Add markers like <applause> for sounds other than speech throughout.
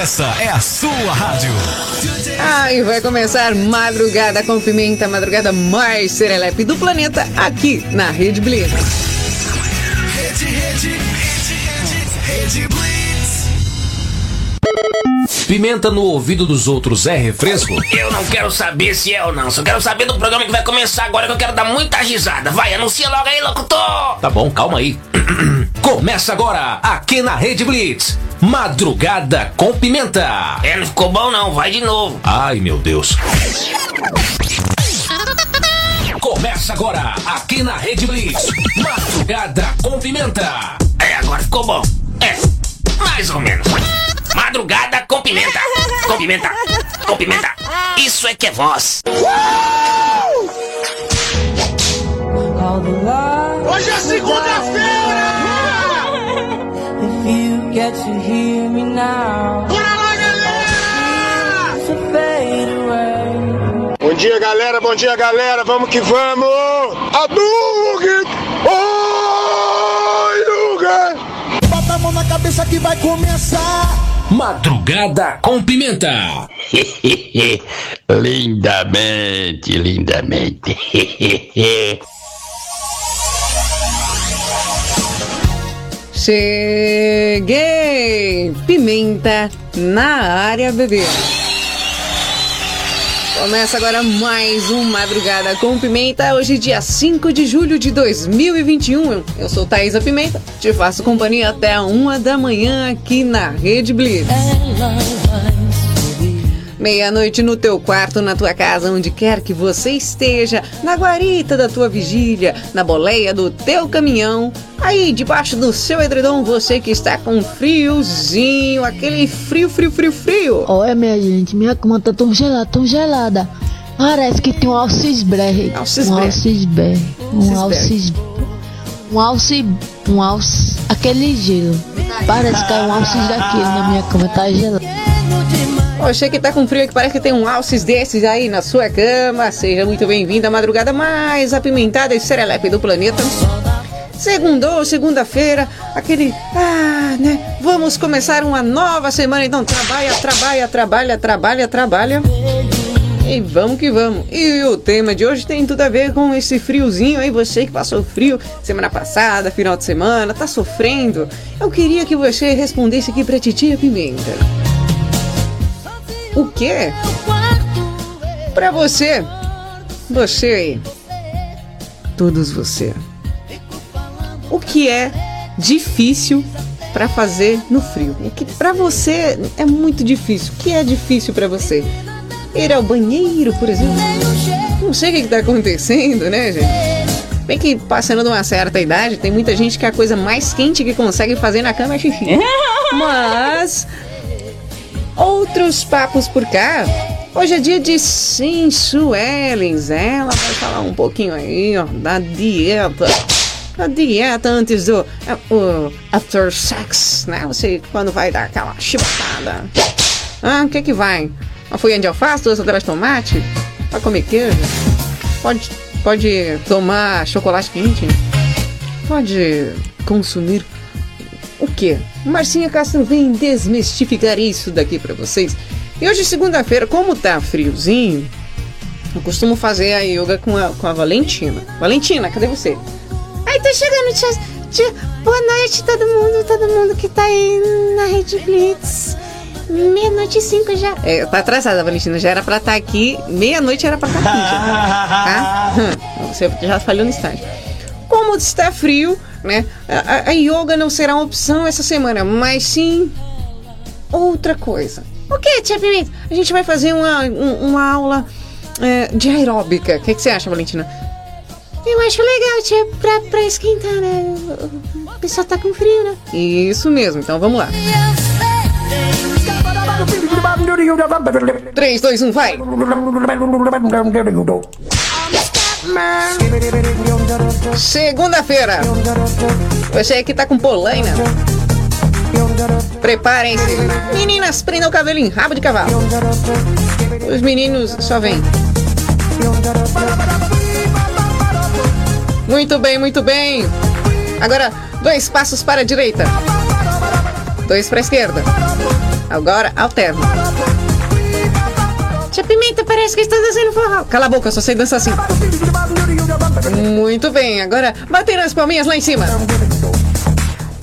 Essa é a sua rádio. Ah, e vai começar Madrugada com Pimenta, madrugada mais serelepe do planeta, aqui na Rede Blitz. Rede, rede, rede, rede, rede Blitz. Pimenta no ouvido dos outros é refresco? Eu não quero saber se é ou não, só quero saber do programa que vai começar agora que eu quero dar muita risada. Vai, anuncia logo aí, locutor! Tá bom, calma aí. <clears throat> Começa agora, aqui na Rede Blitz. Madrugada com Pimenta. É, não ficou bom não, vai de novo. Ai, meu Deus. Começa agora, aqui na Rede Blitz. Madrugada com Pimenta. É, agora ficou bom. É, mais ou menos. Madrugada com pimenta. Com pimenta. Com pimenta. Isso é que é voz. Hoje é segunda-feira! Bom dia, galera, bom dia, galera, vamos que vamos! Hadouken! Oi, Luga! Bota a mão na cabeça que vai começar. Madrugada com Pimenta. <laughs> lindamente, lindamente. <laughs> Cheguei! Pimenta na área, bebê. Começa agora mais um Madrugada com Pimenta, hoje dia 5 de julho de 2021. Eu sou Thaisa Pimenta, te faço companhia até uma da manhã aqui na Rede Blitz. Meia-noite no teu quarto, na tua casa, onde quer que você esteja, na guarita da tua vigília, na boleia do teu caminhão, aí debaixo do seu edredom, você que está com friozinho, aquele frio, frio, frio, frio. Olha, minha gente, minha cama tá tão gelada, tão gelada. Parece que tem um. Alcisberry. Um alcisberry. Um alcis... Um alci... Um alci... Aquele gelo. Parece que é um alcis daquele na minha cama, tá gelado. Você que tá com frio, que parece que tem um alces desses aí na sua cama, seja muito bem-vindo à madrugada mais apimentada e serelepe do planeta. Segundou, segunda-feira, aquele. Ah, né? Vamos começar uma nova semana, então trabalha, trabalha, trabalha, trabalha, trabalha. E vamos que vamos. E o tema de hoje tem tudo a ver com esse friozinho aí, você que passou frio semana passada, final de semana, tá sofrendo. Eu queria que você respondesse aqui pra Titia Pimenta. O quê? Pra você, você todos você. O que é difícil pra fazer no frio? O que pra você é muito difícil? O que é difícil pra você? Ir ao banheiro, por exemplo? Não sei o que, que tá acontecendo, né, gente? Bem que passando de uma certa idade, tem muita gente que a coisa mais quente que consegue fazer na cama é xixi. <laughs> Mas outros papos por cá. Hoje é dia de Sim Suelens. Ela vai falar um pouquinho aí, ó, da dieta. A dieta antes do é, o after sex, né? Você quando vai dar aquela chibatada. Ah, o que que vai? Uma folha de alface, duas rodelas de tomate? Vai comer queijo? Pode, pode tomar chocolate quente? Pode consumir o quê? Marcinha Castro vem desmistificar isso daqui pra vocês. E hoje, segunda-feira, como tá friozinho, eu costumo fazer a yoga com a, com a Valentina. Valentina, cadê você? Ai, tô chegando, tia, tia. Boa noite, todo mundo, todo mundo que tá aí na Rede Blitz. Meia-noite e cinco já. É, tá atrasada, Valentina. Já era pra estar aqui. Meia-noite era pra estar aqui já. <laughs> Tá? Hum, Você já falhou no estágio. Como está frio, né? A, a- yoga não será uma opção essa semana, mas sim outra coisa. O que, Tia Pimenta? A gente vai fazer uma, um- uma aula é, de aeróbica. O que, que você acha, Valentina? Eu acho legal, tia, pra, pra esquentar, né? O pessoal tá com frio, né? Isso mesmo, então vamos lá. 3, 2, 1, vai! <laughs> Segunda-feira. Você que tá com polaina. Preparem-se. Meninas, prendam o cabelo em rabo de cavalo. Os meninos só vêm. Muito bem, muito bem. Agora, dois passos para a direita. Dois para a esquerda. Agora alterna. Tia Pimenta, parece que está dançando forró. Cala a boca, eu só sei dançar assim. Muito bem, agora batendo as palminhas lá em cima.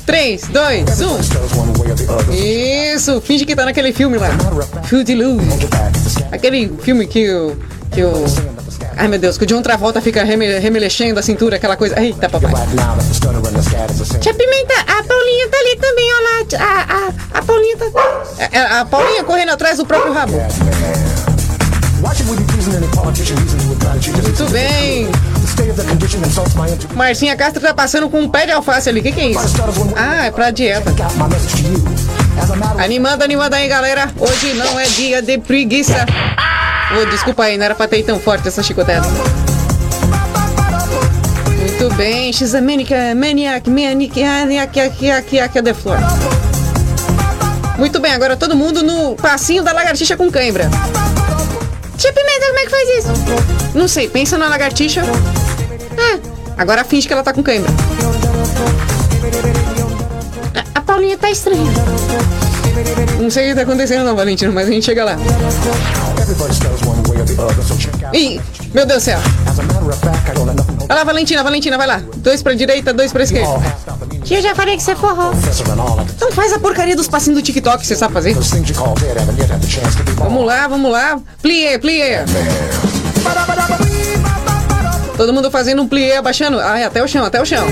3, 2, 1. Isso, finge que tá naquele filme lá. Footloose. Aquele filme que o. Que o ai meu Deus, que o John Travolta fica reme, remelexendo a cintura, aquela coisa. Eita, papai. Tia Pimenta, a Paulinha tá ali também, olha lá. A, a, a Paulinha tá. É, A, a Paulinha correndo atrás do próprio rabo. Muito bem. Marcinha Castro tá passando com um pé de alface ali. O que, que é isso? Ah, é pra dieta. Animando, animando aí, galera. Hoje não é dia de preguiça. Ô, desculpa aí, não era pra ter tão forte essa chicotada. Muito bem, She's a maniac, maniac, maniac, maniac, aqui, aqui, aqui, the floor. Muito bem, agora todo mundo no passinho da lagartixa com cãibra. Tia Pimenta, como é que faz isso? Não sei, pensa na lagartixa. Ah, agora finge que ela tá com cãibra. A, a Paulinha tá estranha. Não sei o que tá acontecendo não, Valentino, mas a gente chega lá. Ih, meu Deus do céu. Olha lá, Valentina, Valentina, vai lá. Dois pra direita, dois pra esquerda. Tia, eu já falei que você é forró. Então faz a porcaria dos passinhos do TikTok que você sabe fazer. Vamos lá, vamos lá. Plié, plié. Todo mundo fazendo um plié, abaixando. É, até o chão, até o chão.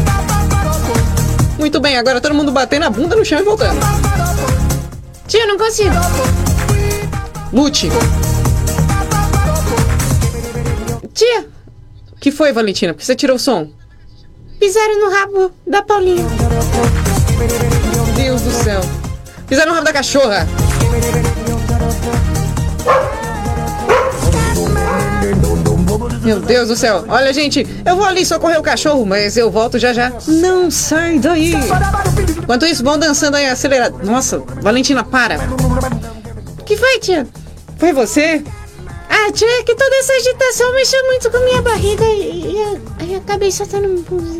Muito bem, agora todo mundo batendo a bunda no chão e voltando. Tia, eu não consigo. Lute. Tia, o que foi, Valentina? Por que você tirou o som? Pisaram no rabo da Paulinha. Deus do céu. Pisaram no rabo da cachorra. Meu Deus do céu. Olha, gente, eu vou ali socorrer o cachorro, mas eu volto já já. Não sai daí. Enquanto isso, vão dançando aí acelerado. Nossa, Valentina, para. que foi, tia? Foi você? Ah, tia, é que toda essa agitação mexeu muito com minha barriga e, e eu acabei soltando um pulzinho.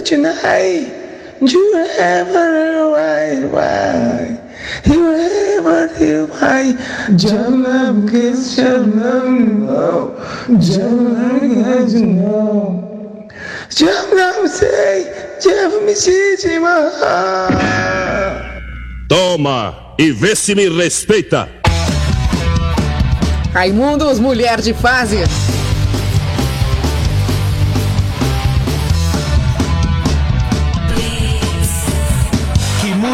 tonight. You ever right, right. You ever you right. Janam kiss janam no. Janam kiss no. Janam say, me see Toma e vê se me respeita. Raimundos, mulher de fase.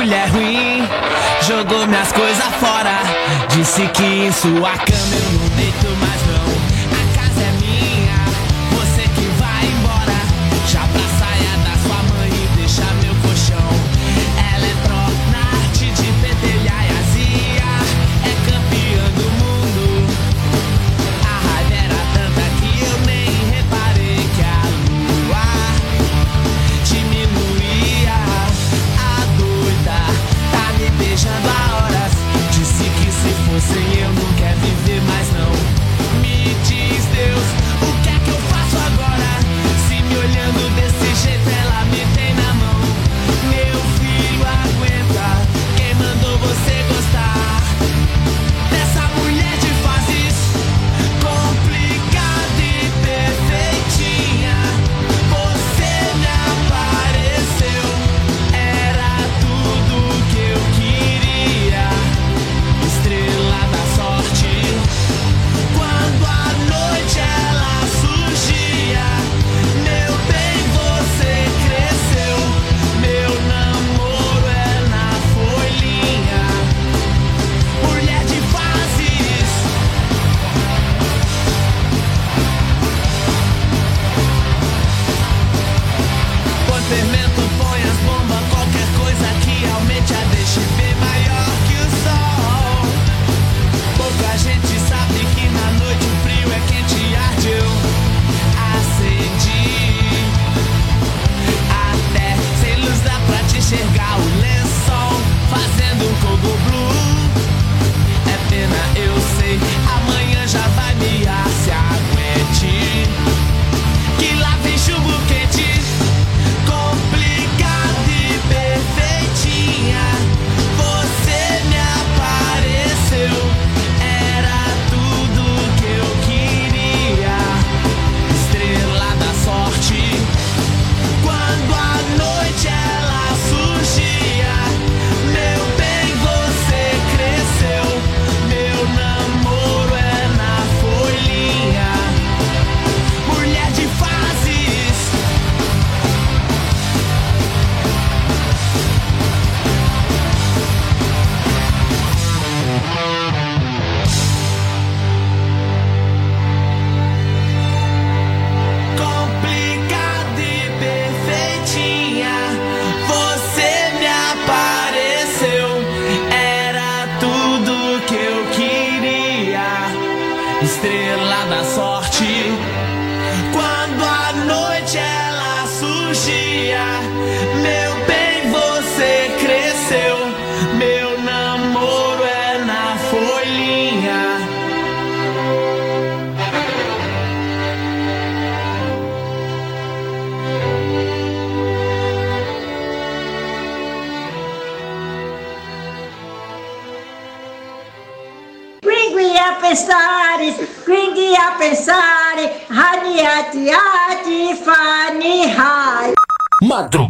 Mulher ruim, jogou minhas coisas fora. Disse que em sua cama eu não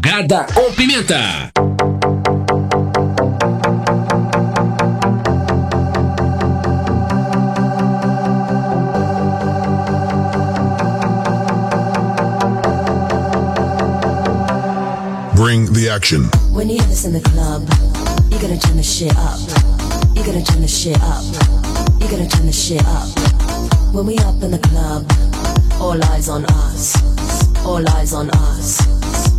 Madrugada com Pimenta. Bring the action. When you hear this in the club, you gotta turn the shit up. You gotta turn the shit up. You gotta turn the shit up. When we up in the club, all eyes on us. All eyes on us.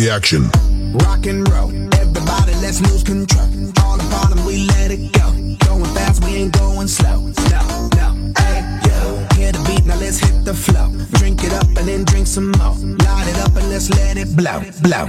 the action. Rock and roll. Everybody, let's lose control. All the bottom, we let it go. Going fast, we ain't going slow. No, no. Hey, yo. Hear the beat, now let's hit the flow. Drink it up and then drink some more. Light it up and let's let it blow, blow,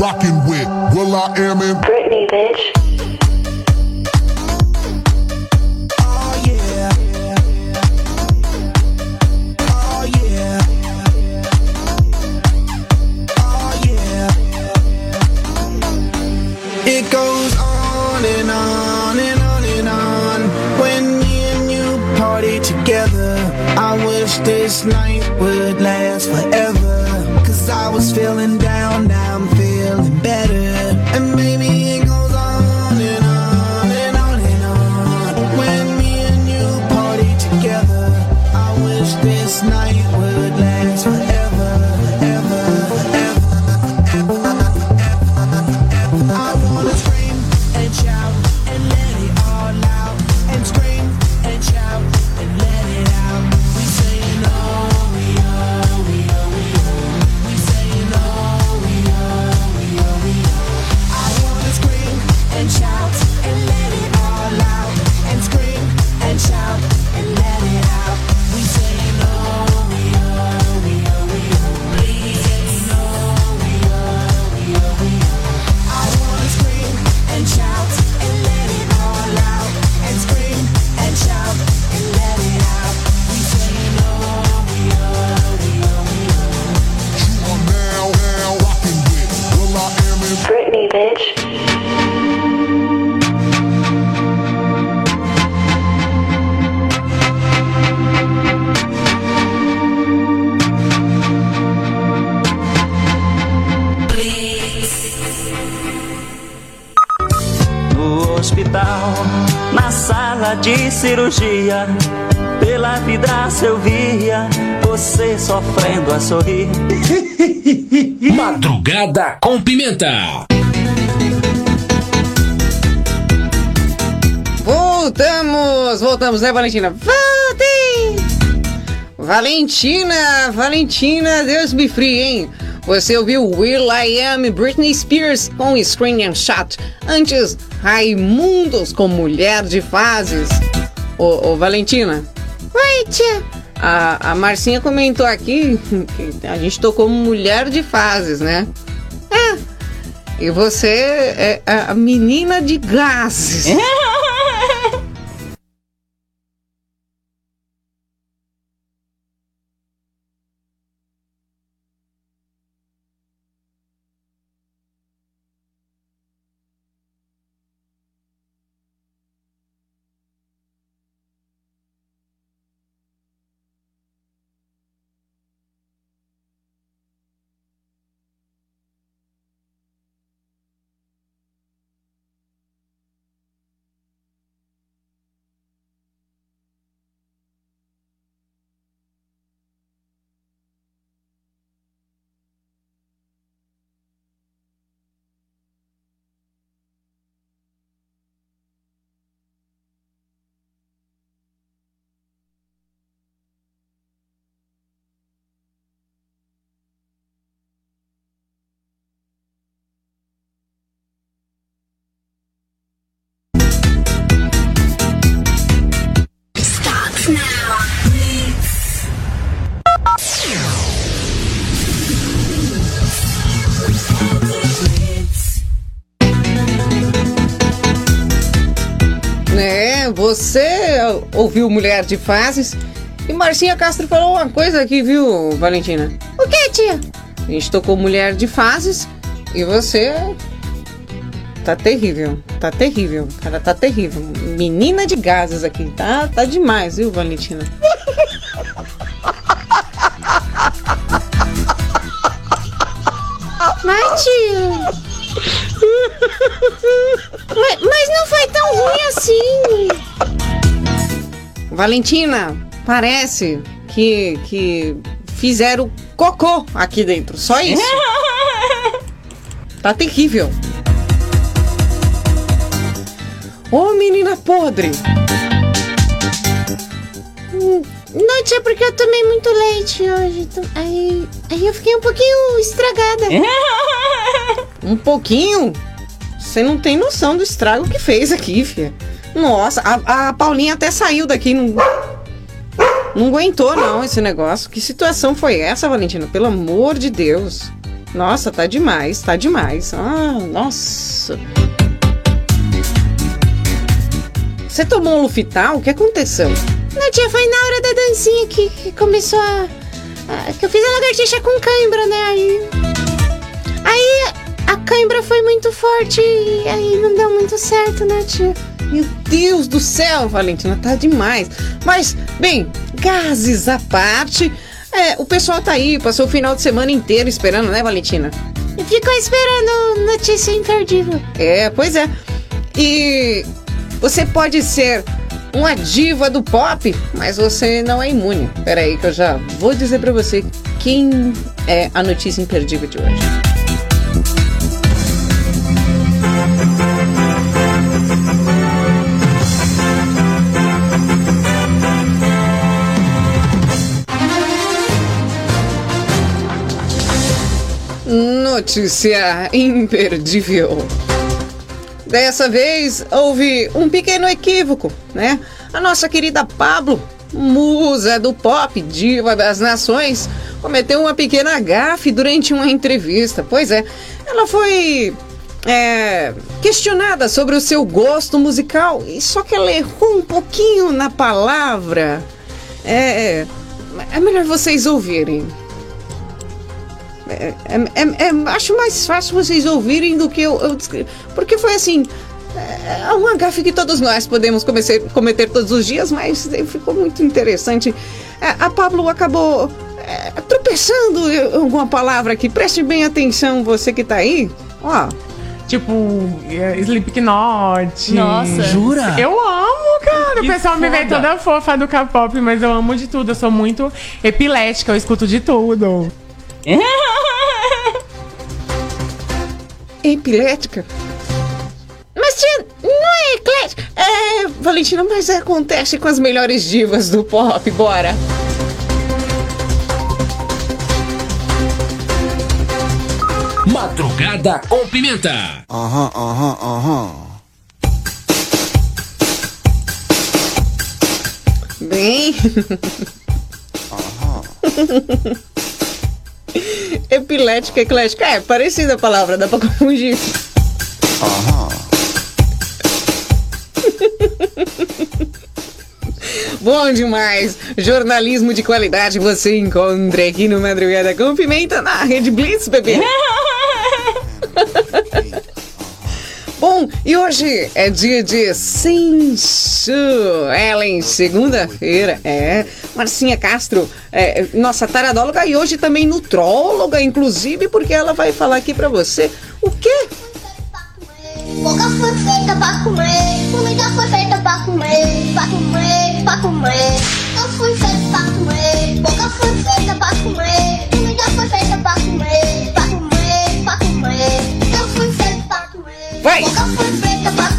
rocking with Will I Am in Britney, bitch. It goes on and on and on and on. When me and you party together, I wish this night would last forever. Cause I was feeling down. Sala de cirurgia, pela vidraça eu via você sofrendo a sorrir. <laughs> Madrugada com Pimenta. Voltamos, voltamos, né, Valentina? Voltem! Valentina, Valentina, Deus me frie, hein? Você ouviu Will I Am Britney Spears com Screen and Shot. Antes, Raimundos com Mulher de Fases. Ô, ô Valentina. Oi, tia. A, a Marcinha comentou aqui que a gente tocou Mulher de Fases, né? É. E você é a menina de gases. Né? Você ouviu Mulher de Fases e Marcinha Castro falou uma coisa aqui, viu, Valentina? O que, tia? A gente tocou Mulher de Fases e você tá terrível, tá terrível, cara, tá terrível. Menina de gases aqui, tá, tá demais, viu, Valentina? Mas, tia. Mas, mas não foi tão ruim assim. Valentina, parece que, que fizeram cocô aqui dentro, só isso. tá terrível. Ô menina podre! Hum, Não, tia, porque eu tomei muito leite hoje. Aí, aí eu fiquei um pouquinho estragada. <laughs> Um pouquinho? Você não tem noção do estrago que fez aqui, filha. Nossa, a, a Paulinha até saiu daqui, não, não aguentou não esse negócio. Que situação foi essa, Valentina? Pelo amor de Deus. Nossa, tá demais, tá demais. Ah, nossa. Você tomou um Lufital? O que aconteceu? Não, tia, foi na hora da dancinha que, que começou a, a- Que eu fiz a lagartixa com cãibra, né? Aí. Aí. A cãibra foi muito forte e aí não deu muito certo, né, tia? Meu Deus do céu, Valentina, tá demais. Mas, bem, gases à parte, é, o pessoal tá aí, passou o final de semana inteiro esperando, né, Valentina? E ficou esperando notícia imperdível. É, pois é. E você pode ser uma diva do pop, mas você não é imune. Pera aí que eu já vou dizer pra você quem é a notícia imperdível de hoje. Notícia imperdível. Dessa vez houve um pequeno equívoco, né? A nossa querida Pablo, musa do pop, diva das nações, cometeu uma pequena gafe durante uma entrevista. Pois é, ela foi é, questionada sobre o seu gosto musical, e só que ela errou um pouquinho na palavra. É, é melhor vocês ouvirem. É, é, é, acho mais fácil vocês ouvirem do que eu, eu porque foi assim é uma gafe que todos nós podemos cometer, cometer todos os dias, mas ficou muito interessante. A Pablo acabou é, tropeçando em alguma palavra aqui. Preste bem atenção, você que tá aí. Ó. Tipo, Slipknot. Nossa. Jura? Eu amo, cara. Que o pessoal me vê foda. toda fofa do K-pop, mas eu amo de tudo. Eu sou muito epilética, eu escuto de tudo. Epilética? Mas tia, não é eclética. É, Valentina, mas acontece com as melhores divas do pop, bora. Madrugada com Pimenta. Aham, aham, aham. Bem. <laughs> <laughs> Epilética, eclética. É, parecida a palavra, dá pra confundir. Bom demais! Jornalismo de qualidade você encontra aqui no Madrugada com Pimenta na Rede Blitz, bebê. <laughs> Bom, e hoje é dia de Sensu. Ellen, segunda-feira. É, Marcinha Castro, é, nossa taradóloga e hoje também nutróloga, inclusive, porque ela vai falar aqui pra você o quê? Boca foi feita pra comer, comida foi feita pra comer, pra comer, pra comer. Eu fui feita pra comer, boca foi feita pra comer, comida foi feita pra comer,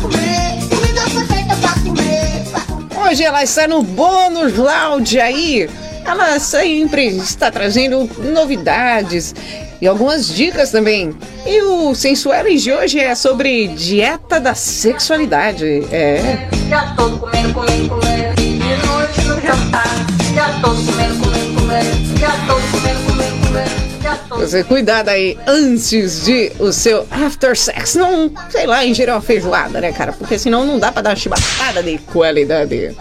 comer. Hoje ela está no bônus lounge aí. Ela sempre está trazendo novidades e algumas dicas também. E o Sensuelis de hoje é sobre dieta da sexualidade. É. Já todo comendo, comendo, comendo. De noite no jantar. Já todo comendo, comendo, comendo. Já todo comendo. Você cuidado aí antes de o seu after sex. Não, sei lá, ingerir uma feijoada, né, cara? Porque senão não dá pra dar uma chibatada de qualidade.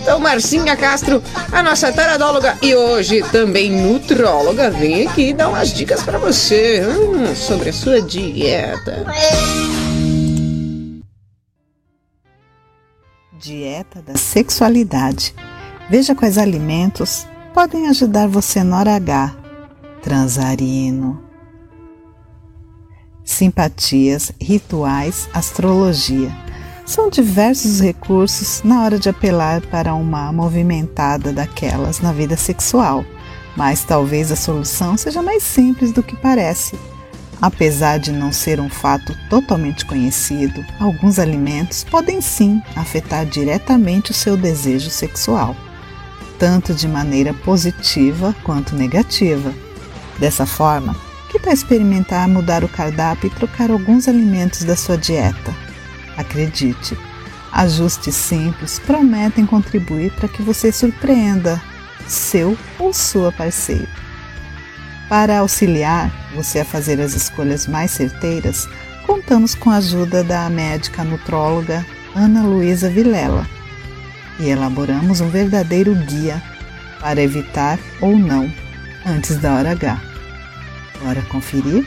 Então, Marcinha Castro, a nossa taradóloga e hoje também nutróloga, vem aqui dar umas dicas pra você hum, sobre a sua dieta. Dieta da sexualidade. Veja quais alimentos podem ajudar você na hora H. Transarino. Simpatias, rituais, astrologia. São diversos recursos na hora de apelar para uma movimentada daquelas na vida sexual, mas talvez a solução seja mais simples do que parece. Apesar de não ser um fato totalmente conhecido, alguns alimentos podem sim afetar diretamente o seu desejo sexual, tanto de maneira positiva quanto negativa. Dessa forma, que tal experimentar mudar o cardápio e trocar alguns alimentos da sua dieta? Acredite, ajustes simples prometem contribuir para que você surpreenda seu ou sua parceira. Para auxiliar você a fazer as escolhas mais certeiras, contamos com a ajuda da médica nutróloga Ana Luísa Vilela e elaboramos um verdadeiro guia para evitar ou não antes da hora H. Bora conferir?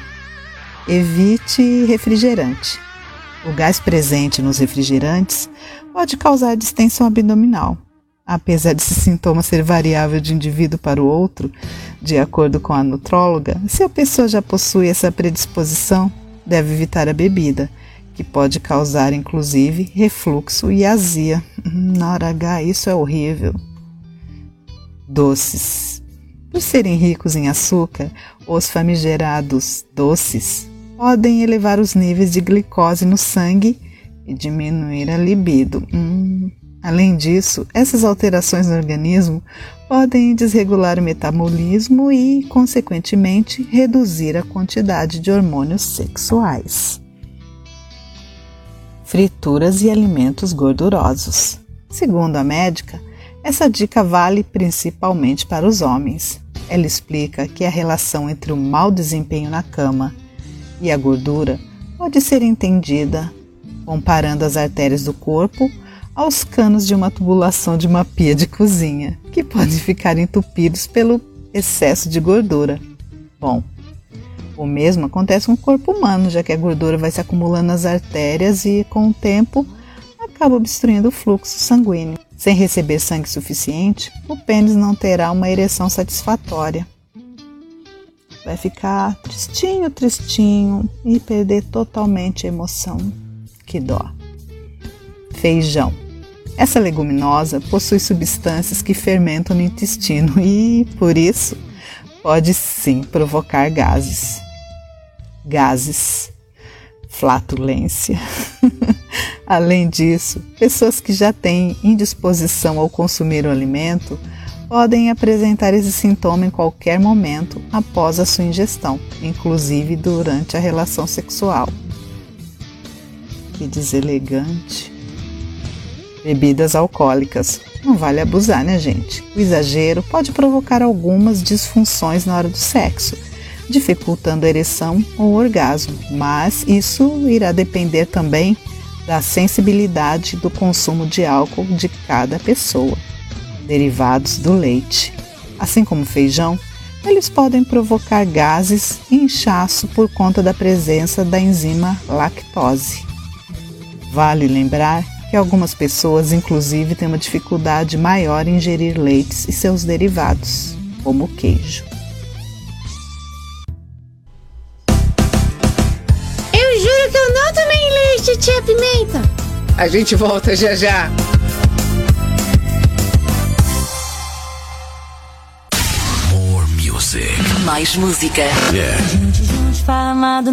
Evite refrigerante. O gás presente nos refrigerantes pode causar distensão abdominal. Apesar desse sintoma ser variável de indivíduo para o outro, de acordo com a nutróloga, se a pessoa já possui essa predisposição, deve evitar a bebida, que pode causar inclusive refluxo e azia. <laughs> Na hora H, isso é horrível. Doces. Por serem ricos em açúcar, os famigerados doces podem elevar os níveis de glicose no sangue e diminuir a libido. Hum. Além disso, essas alterações no organismo podem desregular o metabolismo e, consequentemente, reduzir a quantidade de hormônios sexuais. Frituras e alimentos gordurosos. Segundo a médica, essa dica vale principalmente para os homens. Ela explica que a relação entre o mau desempenho na cama e a gordura pode ser entendida comparando as artérias do corpo aos canos de uma tubulação de uma pia de cozinha, que podem ficar entupidos pelo excesso de gordura. Bom, o mesmo acontece com o corpo humano, já que a gordura vai se acumulando nas artérias e, com o tempo, acaba obstruindo o fluxo sanguíneo. Sem receber sangue suficiente, o pênis não terá uma ereção satisfatória. Vai ficar tristinho, tristinho e perder totalmente a emoção. Que dó. Feijão. Essa leguminosa possui substâncias que fermentam no intestino e, por isso, pode sim provocar gases. Gases. Flatulência. <laughs> Além disso, pessoas que já têm indisposição ao consumir o alimento podem apresentar esse sintoma em qualquer momento após a sua ingestão, inclusive durante a relação sexual. Que deselegante. Bebidas alcoólicas. Não vale abusar, né, gente? O exagero pode provocar algumas disfunções na hora do sexo, dificultando a ereção ou orgasmo, mas isso irá depender também da sensibilidade do consumo de álcool de cada pessoa. Derivados do leite. Assim como feijão, eles podem provocar gases e inchaço por conta da presença da enzima lactose. Vale lembrar que algumas pessoas, inclusive, têm uma dificuldade maior em ingerir leites e seus derivados, como o queijo. A gente volta já já. More music. Mais música. Yeah.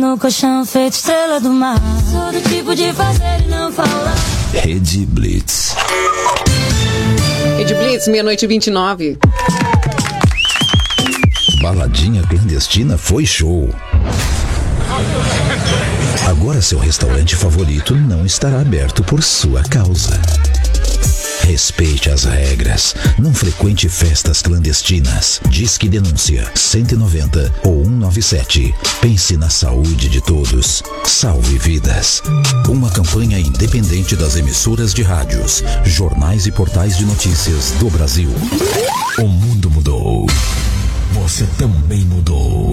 No colchão, feito estrela do mar. Sou do tipo de fazer e não falar. Rede Blitz. Rede Blitz, meia-noite e 29. Baladinha clandestina foi show. Agora seu restaurante favorito não estará aberto por sua causa. Respeite as regras. Não frequente festas clandestinas. Disque denúncia 190 ou 197. Pense na saúde de todos. Salve vidas. Uma campanha independente das emissoras de rádios, jornais e portais de notícias do Brasil. O mundo mudou. Você também mudou.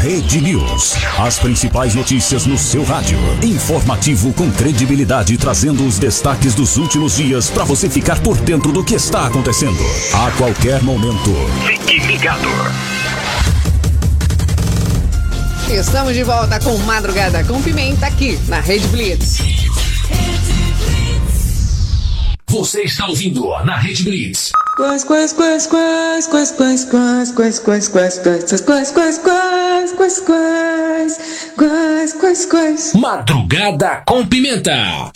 Rede News. As principais notícias no seu rádio. Informativo com credibilidade, trazendo os destaques dos últimos dias para você ficar por dentro do que está acontecendo. A qualquer momento. Fique ligado. Estamos de volta com Madrugada com Pimenta aqui na Rede Blitz. Você está ouvindo na Rede Blitz. Quais, quais, quais, quais, quais, quais, quais, quais, quais, quais, quais, quais, quais, quais, quais, quais, quais, quais, quais. Madrugada com Pimenta.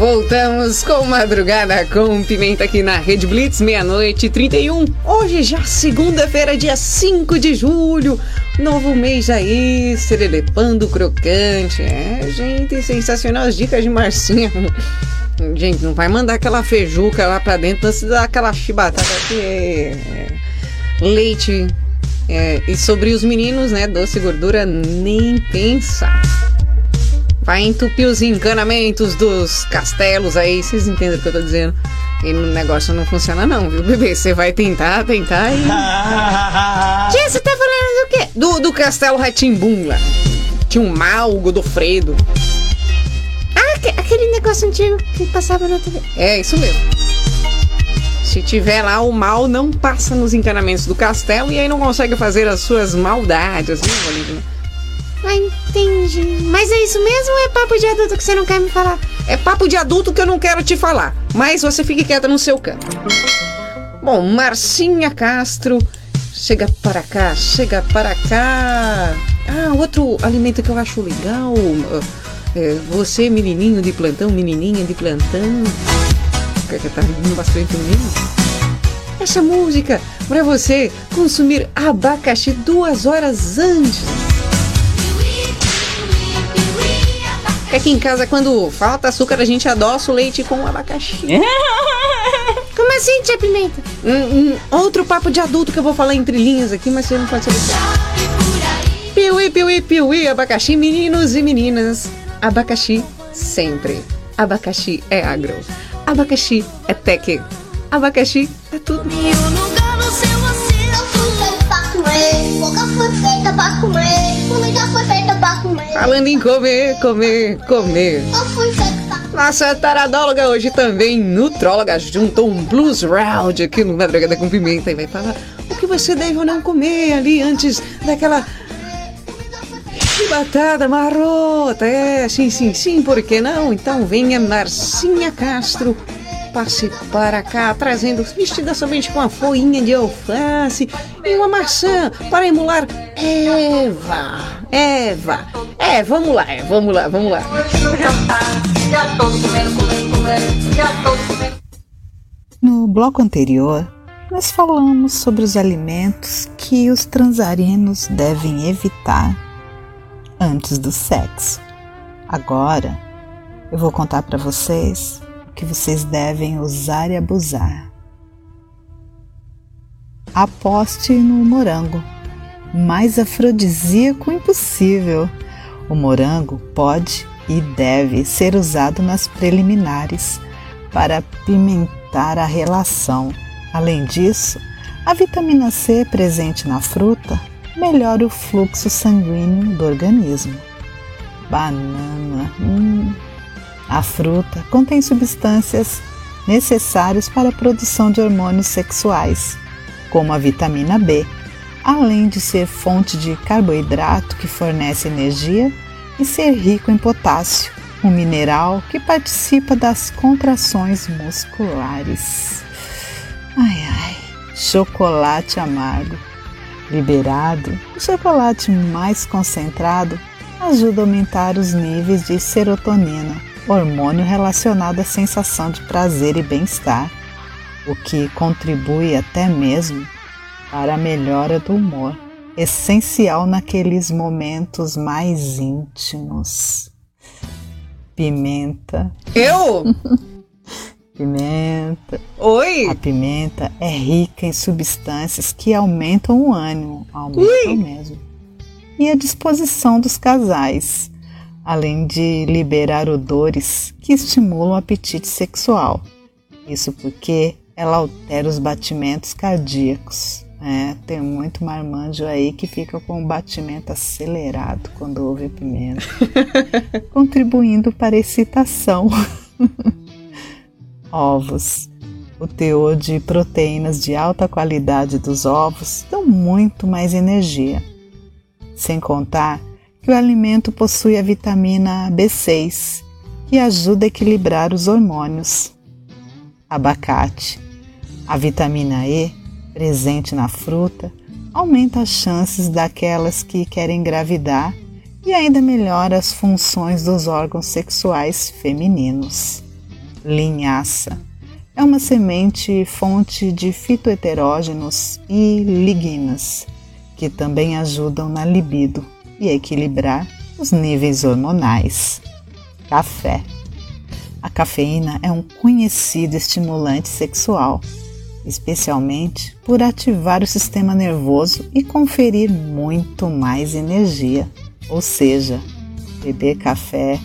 Voltamos com madrugada com pimenta aqui na Rede Blitz, meia-noite e 31. Hoje já segunda-feira, dia 5 de julho. Novo mês aí, serelepando crocante. É, gente, sensacional as dicas de Marcinha. Gente, não vai mandar aquela feijuca lá pra dentro antes de dar aquela chibatada que é, é, leite. É, e sobre os meninos, né, doce e gordura, nem pensar. Vai entupir os encanamentos dos castelos aí, vocês entendem o que eu tô dizendo? E o negócio não funciona não, viu, bebê? Você vai tentar, tentar e... <laughs> Tia, você tá falando do quê? Do, do castelo Ratimbum lá. Tinha um mal, Godofredo. Ah, aque- aquele negócio antigo que passava na TV. É, isso mesmo. Se tiver lá, o mal não passa nos encanamentos do castelo e aí não consegue fazer as suas maldades, viu, Valentina? Ah, entendi. Mas é isso mesmo ou é papo de adulto que você não quer me falar? É papo de adulto que eu não quero te falar, mas você fique quieta no seu canto. Bom, Marcinha Castro, chega para cá, chega para cá. Ah, outro alimento que eu acho legal. é, você, menininho de plantão, menininha de plantão. Que tá rindo bastante mesmo? Essa música para você consumir abacaxi duas horas antes. Porque aqui em casa, quando falta açúcar, a gente adoça o leite com abacaxi. Como assim, tia Pimenta? Um, um outro papo de adulto que eu vou falar entre linhas aqui, mas você não pode saber. Piuí, piuí, piuí, abacaxi, meninos e meninas. Abacaxi sempre. Abacaxi é agro. Abacaxi é tech. Abacaxi é tudo. Boca foi feita pra comer, comida Falando em comer, comer, comer. Pra Nossa taradóloga hoje também, nutróloga, juntou um blues round aqui no Madrugada com Pimenta e vai falar o que você deve ou não comer ali antes daquela chibatada marota. É, sim, sim, sim, por que não? Então venha Marcinha Castro, passe para cá, trazendo vestida somente com a folhinha de alface e uma maçã para emular Eva. Eva. É, vamos lá, é, vamos lá, vamos lá. No bloco anterior, nós falamos sobre os alimentos que os transarinos devem evitar antes do sexo. Agora, eu vou contar para vocês que vocês devem usar e abusar. Aposte no morango, mais afrodisíaco impossível. O morango pode e deve ser usado nas preliminares para pimentar a relação. Além disso, a vitamina C presente na fruta melhora o fluxo sanguíneo do organismo. Banana. A fruta contém substâncias necessárias para a produção de hormônios sexuais, como a vitamina B, além de ser fonte de carboidrato que fornece energia e ser rico em potássio, um mineral que participa das contrações musculares. Ai ai, chocolate amargo. Liberado, o chocolate mais concentrado ajuda a aumentar os níveis de serotonina, hormônio relacionado à sensação de prazer e bem-estar, o que contribui até mesmo para a melhora do humor, essencial naqueles momentos mais íntimos. Pimenta. Eu? <laughs> Pimenta. Oi? A pimenta é rica em substâncias que aumentam o ânimo, aumentam mesmo. E a disposição dos casais, além de liberar odores que estimulam o apetite sexual. Isso porque ela altera os batimentos cardíacos. É, tem muito marmanjo aí que fica com o batimento acelerado quando ouve pimenta, <laughs> contribuindo para a excitação. <laughs> ovos. O teor de proteínas de alta qualidade dos ovos dão muito mais energia. Sem contar que o alimento possui a vitamina B6, que ajuda a equilibrar os hormônios. Abacate. A vitamina E, presente na fruta, aumenta as chances daquelas que querem engravidar e ainda melhora as funções dos órgãos sexuais femininos. linhaça. É uma semente fonte de fitoeterógenos e lignas, que também ajudam na libido e equilibrar os níveis hormonais. Café. A cafeína é um conhecido estimulante sexual, especialmente por ativar o sistema nervoso e conferir muito mais energia. Ou seja, beber café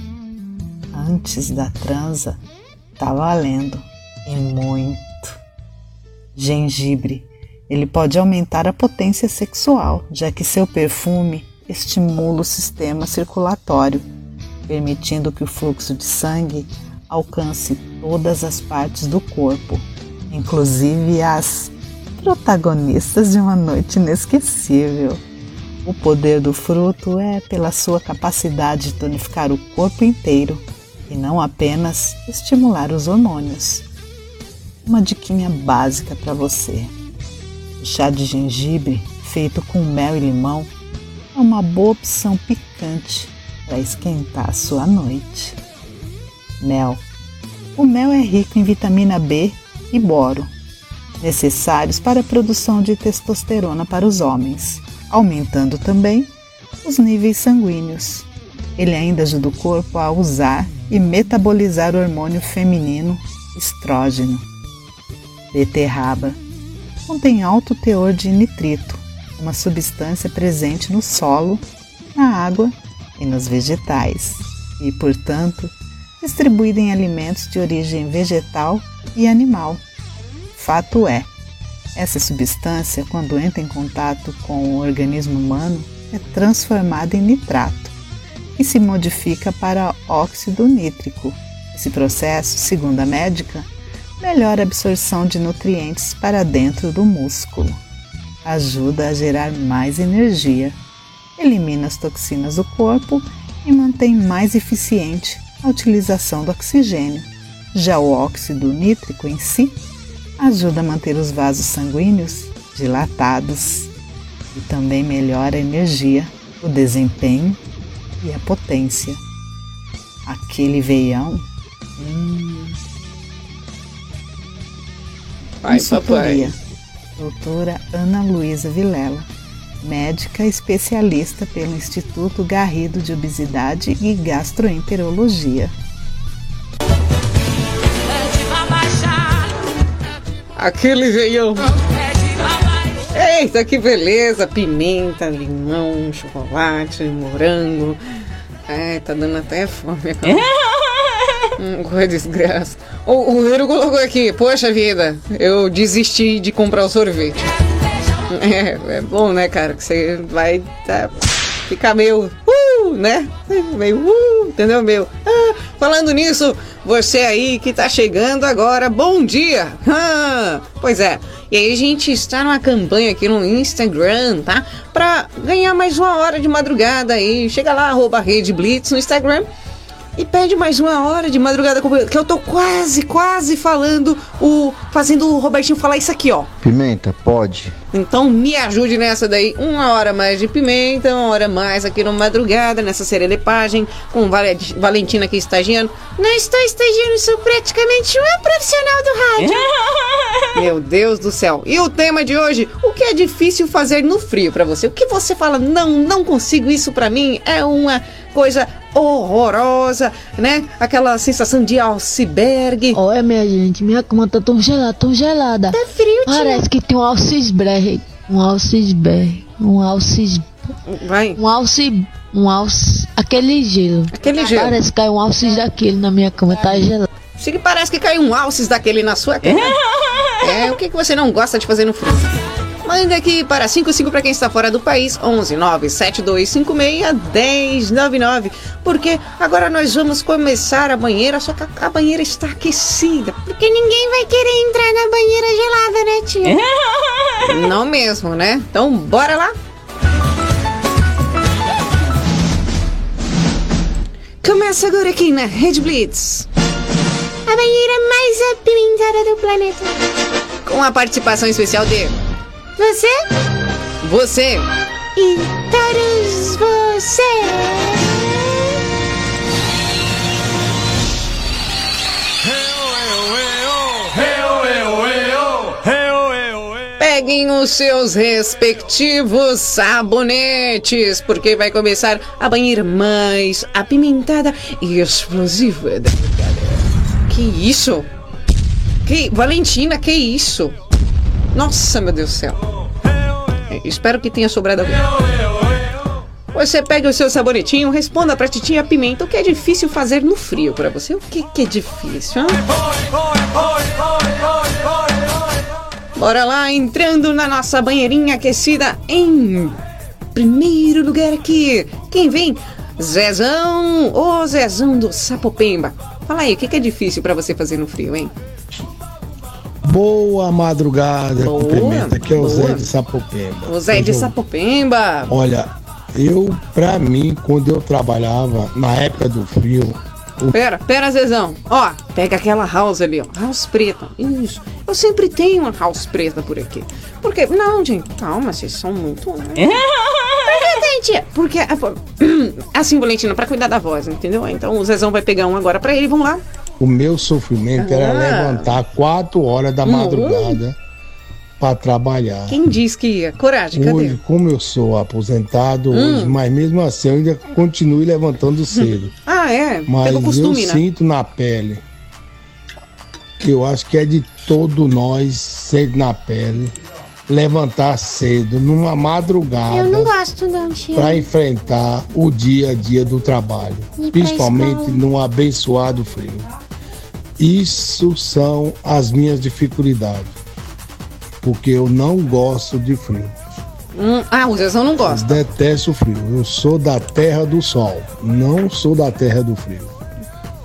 antes da transa tá valendo e muito. Gengibre. Ele pode aumentar a potência sexual, já que seu perfume estimula o sistema circulatório, permitindo que o fluxo de sangue alcance todas as partes do corpo, inclusive as protagonistas de uma noite inesquecível. O poder do fruto é pela sua capacidade de tonificar o corpo inteiro e não apenas estimular os hormônios. Uma diquinha básica para você. O chá de gengibre, feito com mel e limão, é uma boa opção picante para esquentar a sua noite. Mel. O mel é rico em vitamina B e boro, necessários para a produção de testosterona para os homens, aumentando também os níveis sanguíneos. Ele ainda ajuda o corpo a usar e metabolizar o hormônio feminino estrógeno. Beterraba contém alto teor de nitrito, uma substância presente no solo, na água e nos vegetais, e, portanto, distribuída em alimentos de origem vegetal e animal. Fato é, essa substância, quando entra em contato com o organismo humano, é transformada em nitrato, que se modifica para óxido nítrico. Esse processo, segundo a médica, melhora a absorção de nutrientes para dentro do músculo ajuda a gerar mais energia, elimina as toxinas do corpo e mantém mais eficiente a utilização do oxigênio. Já o óxido nítrico em si ajuda a manter os vasos sanguíneos dilatados e também melhora a energia, o desempenho e a potência. Aquele veião. Hum. Vai, papai doutora Ana Luísa Vilela, médica especialista pelo Instituto Garrido de Obesidade e Gastroenterologia. Aquele veião. Eita, que beleza! Pimenta, limão, chocolate, morango. Ai, tá dando até fome agora. <laughs> Hum, <laughs> coisa desgraça. O, o colocou aqui, poxa vida, eu desisti de comprar o sorvete. <laughs> É, é bom, né, cara? Que você vai tá, ficar meio. Uh, né? <laughs> Meio. Uh, entendeu? Meio. Ah, falando nisso, você aí que tá chegando agora, bom dia! Ah, pois é. E aí a gente está numa campanha aqui no Instagram, tá? Pra ganhar mais uma hora de madrugada aí. Chega lá, arroba Rede Blitz no Instagram e pede mais uma hora de madrugada com que eu tô quase, quase falando o fazendo o Robertinho falar isso aqui, ó. Pimenta, pode. Então me ajude nessa daí, uma hora mais de pimenta, uma hora mais aqui no madrugada nessa serelepagem com Valentina aqui estagiando. Não estou estagiando, sou praticamente uma profissional do rádio. <laughs> Meu Deus do céu. E o tema de hoje, o que é difícil fazer no frio para você? O que você fala, não, não consigo isso para mim, é uma coisa horrorosa, né? Aquela sensação de iceberg. Olha, minha gente, minha cama tá tão gelada, tão gelada. Tá frio, Parece que tem um alcisberg. Um alcisberg. Um alcis... Vai. Um alce... Um alce... Aquele gelo. Aquele gelo. Parece que cai um alces daquele na minha cama, tá gelado. Se que parece que caiu um alces daquele na sua cama. é, o que, que você não gosta de fazer no frio? Mande aqui para 55 para quem está fora do país, 11 97256 1099. Porque agora nós vamos começar a banheira, só que a, banheira está aquecida. Porque ninguém vai querer entrar na banheira gelada, né, tia? <laughs> <laughs> Não mesmo, né? Então, bora lá? Começa agora aqui na Red Blitz. A banheira mais apimentada do planeta. Com a participação especial de você? Você. E todos vocês. peguem os seus respectivos sabonetes, porque vai começar a banheira mais apimentada e explosiva da Que isso? Que Valentina, que isso? Nossa, meu Deus do céu. É, Espero que tenha sobrado alguém. Você pega o seu sabonetinho, responda pra titia Pimenta o que é difícil fazer no frio pra você. O que, que é difícil, hein? Bora lá, entrando na nossa banheirinha aquecida em primeiro lugar aqui. Quem vem? Zezão, ô Zezão do Sapopemba. Fala aí, o que, que é difícil pra você fazer no frio, hein? Boa madrugada, Boa, cumprimenta. Aqui é o boa. Zé de Sapopemba. O Zé de eu- Sapopemba. Olha, eu, pra mim, quando eu trabalhava na época do frio, Pera, pera, Zezão. Ó, pega aquela house ali, ó. House preta. Isso. Eu sempre tenho uma house preta por aqui. Por quê? Não, gente, calma, vocês são muito. <laughs> Gente? Porque. pô, <clears throat> Assim, Valentina, pra cuidar da voz, entendeu? Então o Zezão vai pegar um agora pra ele, vamos lá. O meu sofrimento era Ah. levantar 4 horas da Hum. madrugada pra trabalhar. Quem disse que ia? Coragem, cadê? Hoje, como eu sou aposentado Hum. hoje, mas mesmo assim eu ainda continuo levantando cedo. Ah, é? Mas Pegou costume, eu né? sinto na pele. Eu acho que é de todo nós, cedo na pele, levantar cedo, numa Eu não madrugada, gosto não, para enfrentar o dia a dia do trabalho, E principalmente num abençoado frio. Isso são as minhas dificuldades, porque eu não gosto de frio. Hum, ah, o Zezão não gosta. Detesto o frio. Eu sou da terra do sol, não sou da terra do frio.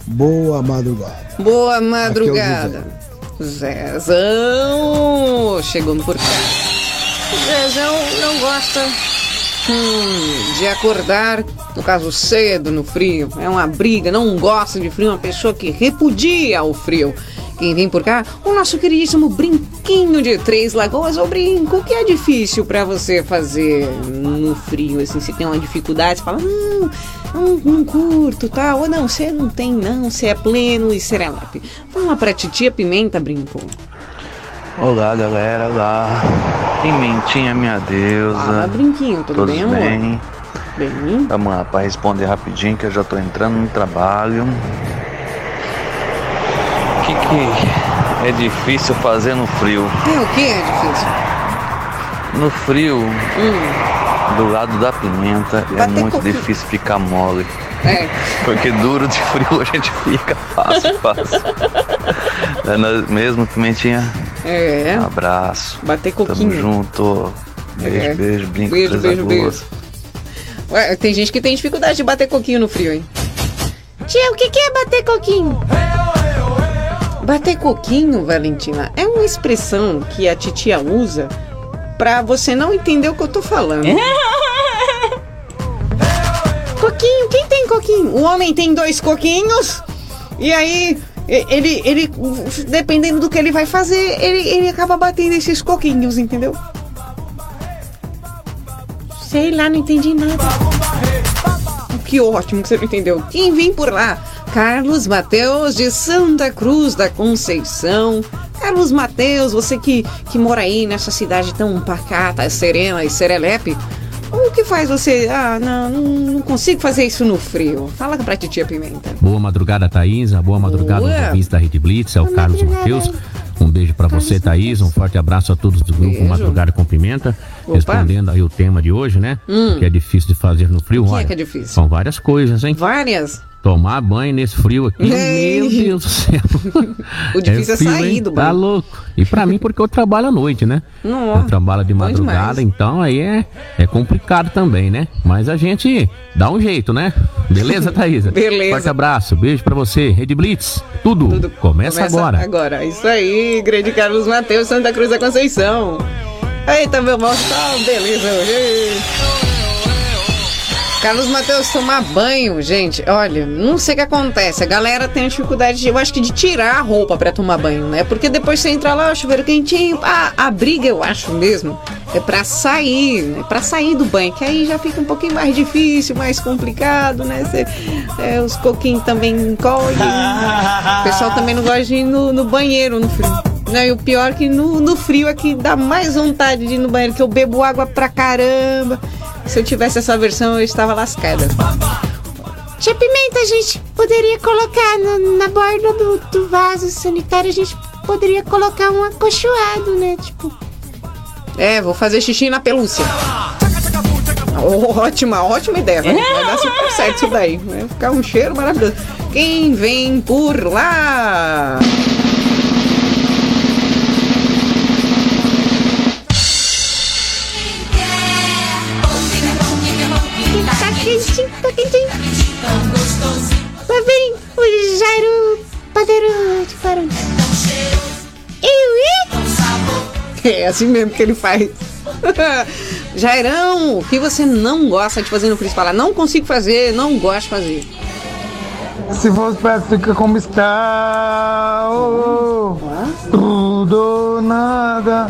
Boa madrugada. Boa madrugada. Zezão! Chegando por cá. Zezão não gosta hum, de acordar, no caso cedo, no frio. É uma briga, não gosta de frio, é uma pessoa que repudia o frio. Quem vem por cá? O nosso queridíssimo Brinquinho de Três Lagoas. Ô Brinco, que é difícil pra você fazer no frio? Assim, se tem uma dificuldade, você fala, não, não, não curto, tal. Ou não, você não tem, não, você é pleno e serelepe. Vamos lá pra titia Pimenta, Brinco. Olá galera, olá. Pimentinha, minha deusa. Fala, Brinquinho, tudo Todos bem, amor? bem? Bem. Vamos lá, para responder rapidinho que eu já tô entrando no trabalho. O que, que é difícil fazer no frio? É, o que é difícil? No frio, do lado da pimenta, é muito difícil ficar mole. É. Porque duro de frio a gente fica fácil, fácil. É mesmo, Pimentinha? É. Abraço. Bater Tamo coquinho. junto. Beijo, É. beijo, brinco, Beijo, beijo, Lagoas. Ué, tem gente que tem dificuldade de bater coquinho no frio, hein? Tia, o que, que é bater coquinho? Bater coquinho, Valentina, é uma expressão que a titia usa pra você não entender o que eu tô falando. <laughs> coquinho, quem tem coquinho? O homem tem dois coquinhos e aí ele, ele dependendo do que ele vai fazer, ele, ele acaba batendo esses coquinhos, entendeu? Sei lá, não entendi nada. Que ótimo que você não entendeu. Quem vem por lá? Carlos Mateus de Santa Cruz da Conceição. Carlos Mateus, você que, que mora aí nessa cidade tão pacata, serena e serelepe, o que faz você. Ah, não, não, consigo fazer isso no frio. Fala pra titia Pimenta. Boa madrugada, Thaisa. Boa madrugada Boa. aos ouvintes da Rede Blitz. É o Carlos Matheus. Um beijo pra você, Thaís. Um forte abraço a todos do grupo Beijo. Madrugada com Pimenta. Opa. Respondendo aí o tema de hoje, né? Hum. Que é difícil de fazer no frio. O que é Olha, que é difícil? São várias coisas, hein? Várias. Tomar banho nesse frio aqui, Ei. meu Deus do céu. <laughs> O difícil é, frio, sair hein? do Tá banho. louco. E pra mim, porque eu trabalho à noite, né? Nossa, eu trabalho de madrugada, então aí é, é complicado também, né? Mas a gente dá um jeito, né? Beleza, Thaisa? <laughs> Beleza. Forte abraço, beijo pra você. Rede Blitz, tudo, começa, agora. Agora, isso aí, grande Carlos Mateus, Santa Cruz da Conceição. Eita, meu moço, tá beleza hoje. Carlos Mateus tomar banho, gente, olha, não sei o que acontece. A galera tem dificuldade, de, eu acho que de tirar a roupa pra tomar banho, né? Porque depois você entra lá, o chuveiro quentinho, a, a briga, eu acho mesmo, é pra sair, né? Pra sair do banho, que aí já fica um pouquinho mais difícil, mais complicado, né? Você, é, os coquinhos também encolhem. <laughs> o pessoal também não gosta de ir no, no banheiro no frio. Não, e o pior é que no, no frio aqui dá mais vontade de ir no banheiro, que eu bebo água pra caramba. Se eu tivesse essa versão, eu estava lascada. Tia Pimenta, a gente poderia colocar no- na borda do, do vaso sanitário, a gente poderia colocar um acolchoado, né? Tipo, É, vou fazer xixi na pelúcia. Ótima, ótima ideia. Vai, vai dar super certo isso daí. Vai ficar um cheiro maravilhoso. Quem vem por lá? Quentinho. Lá vem o Jairo Padeiro de Farol. É assim mesmo que ele faz. <laughs> Jairão, o que você não gosta de fazer no frio? Você Fala, não consigo fazer, não gosto de fazer. Se fosse pra ficar como está, oh, tudo nada.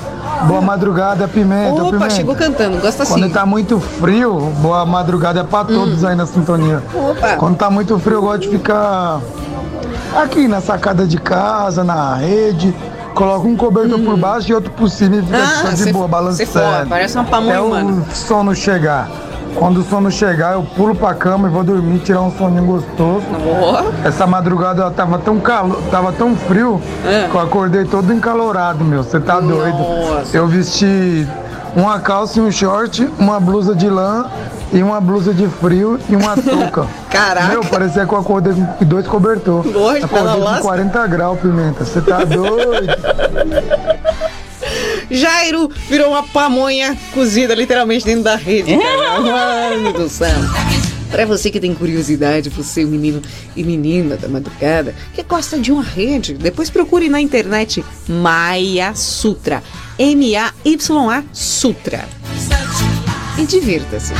Boa madrugada, pimenta. Opa, pimenta. chegou cantando, gosta assim. Quando tá muito frio, boa madrugada é pra todos aí na sintonia. Opa. Quando tá muito frio, eu gosto de ficar aqui na sacada de casa, na rede. Coloca um cobertor por baixo e outro por cima e fica Hum. Ah, de boa, balançando. parece uma pamonha humana. o sono chegar. Quando o sono chegar, eu pulo pra cama e vou dormir, tirar um soninho gostoso. Essa madrugada ela tava tão calor, tava tão frio que eu acordei todo encalorado, meu. Você tá doido? Eu vesti uma calça e um short, uma blusa de lã e uma blusa de frio e uma touca. <laughs> Caraca. Meu, parecia que eu acordei com dois cobertor. Lógico, tava acordei com lasca. 40 graus, pimenta. Você tá doido? <laughs> Jairo virou uma pamonha cozida literalmente dentro da rede. cara. <laughs> Mano do céu. Pra você que tem curiosidade, você, menino e menina da madrugada, que gosta de uma rede, depois procure na internet Maya Sutra. M-A-Y-A Sutra. E divirta-se.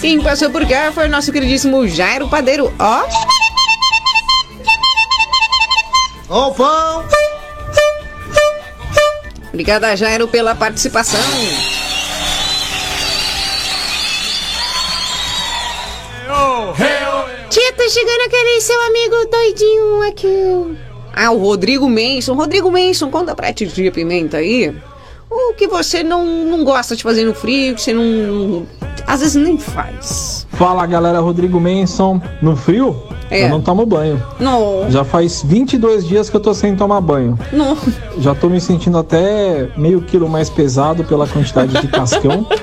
Quem passou por cá foi o nosso queridíssimo Jairo Padeiro. Ó. Ô, pão! Obrigada, Jairo, pela participação. tia, tá chegando aquele seu amigo doidinho aqui. Ah, o Rodrigo Menson. Rodrigo Menson, conta pra Titia Pimenta aí. O que você não, não gosta de fazer no frio, que você não. Às vezes nem faz. Fala galera, Rodrigo Menson. No frio, É. eu não tomo banho. Não. Já faz 22 dias que eu tô sem tomar banho. Não. Já tô me sentindo até meio quilo mais pesado pela quantidade de cascão. <laughs>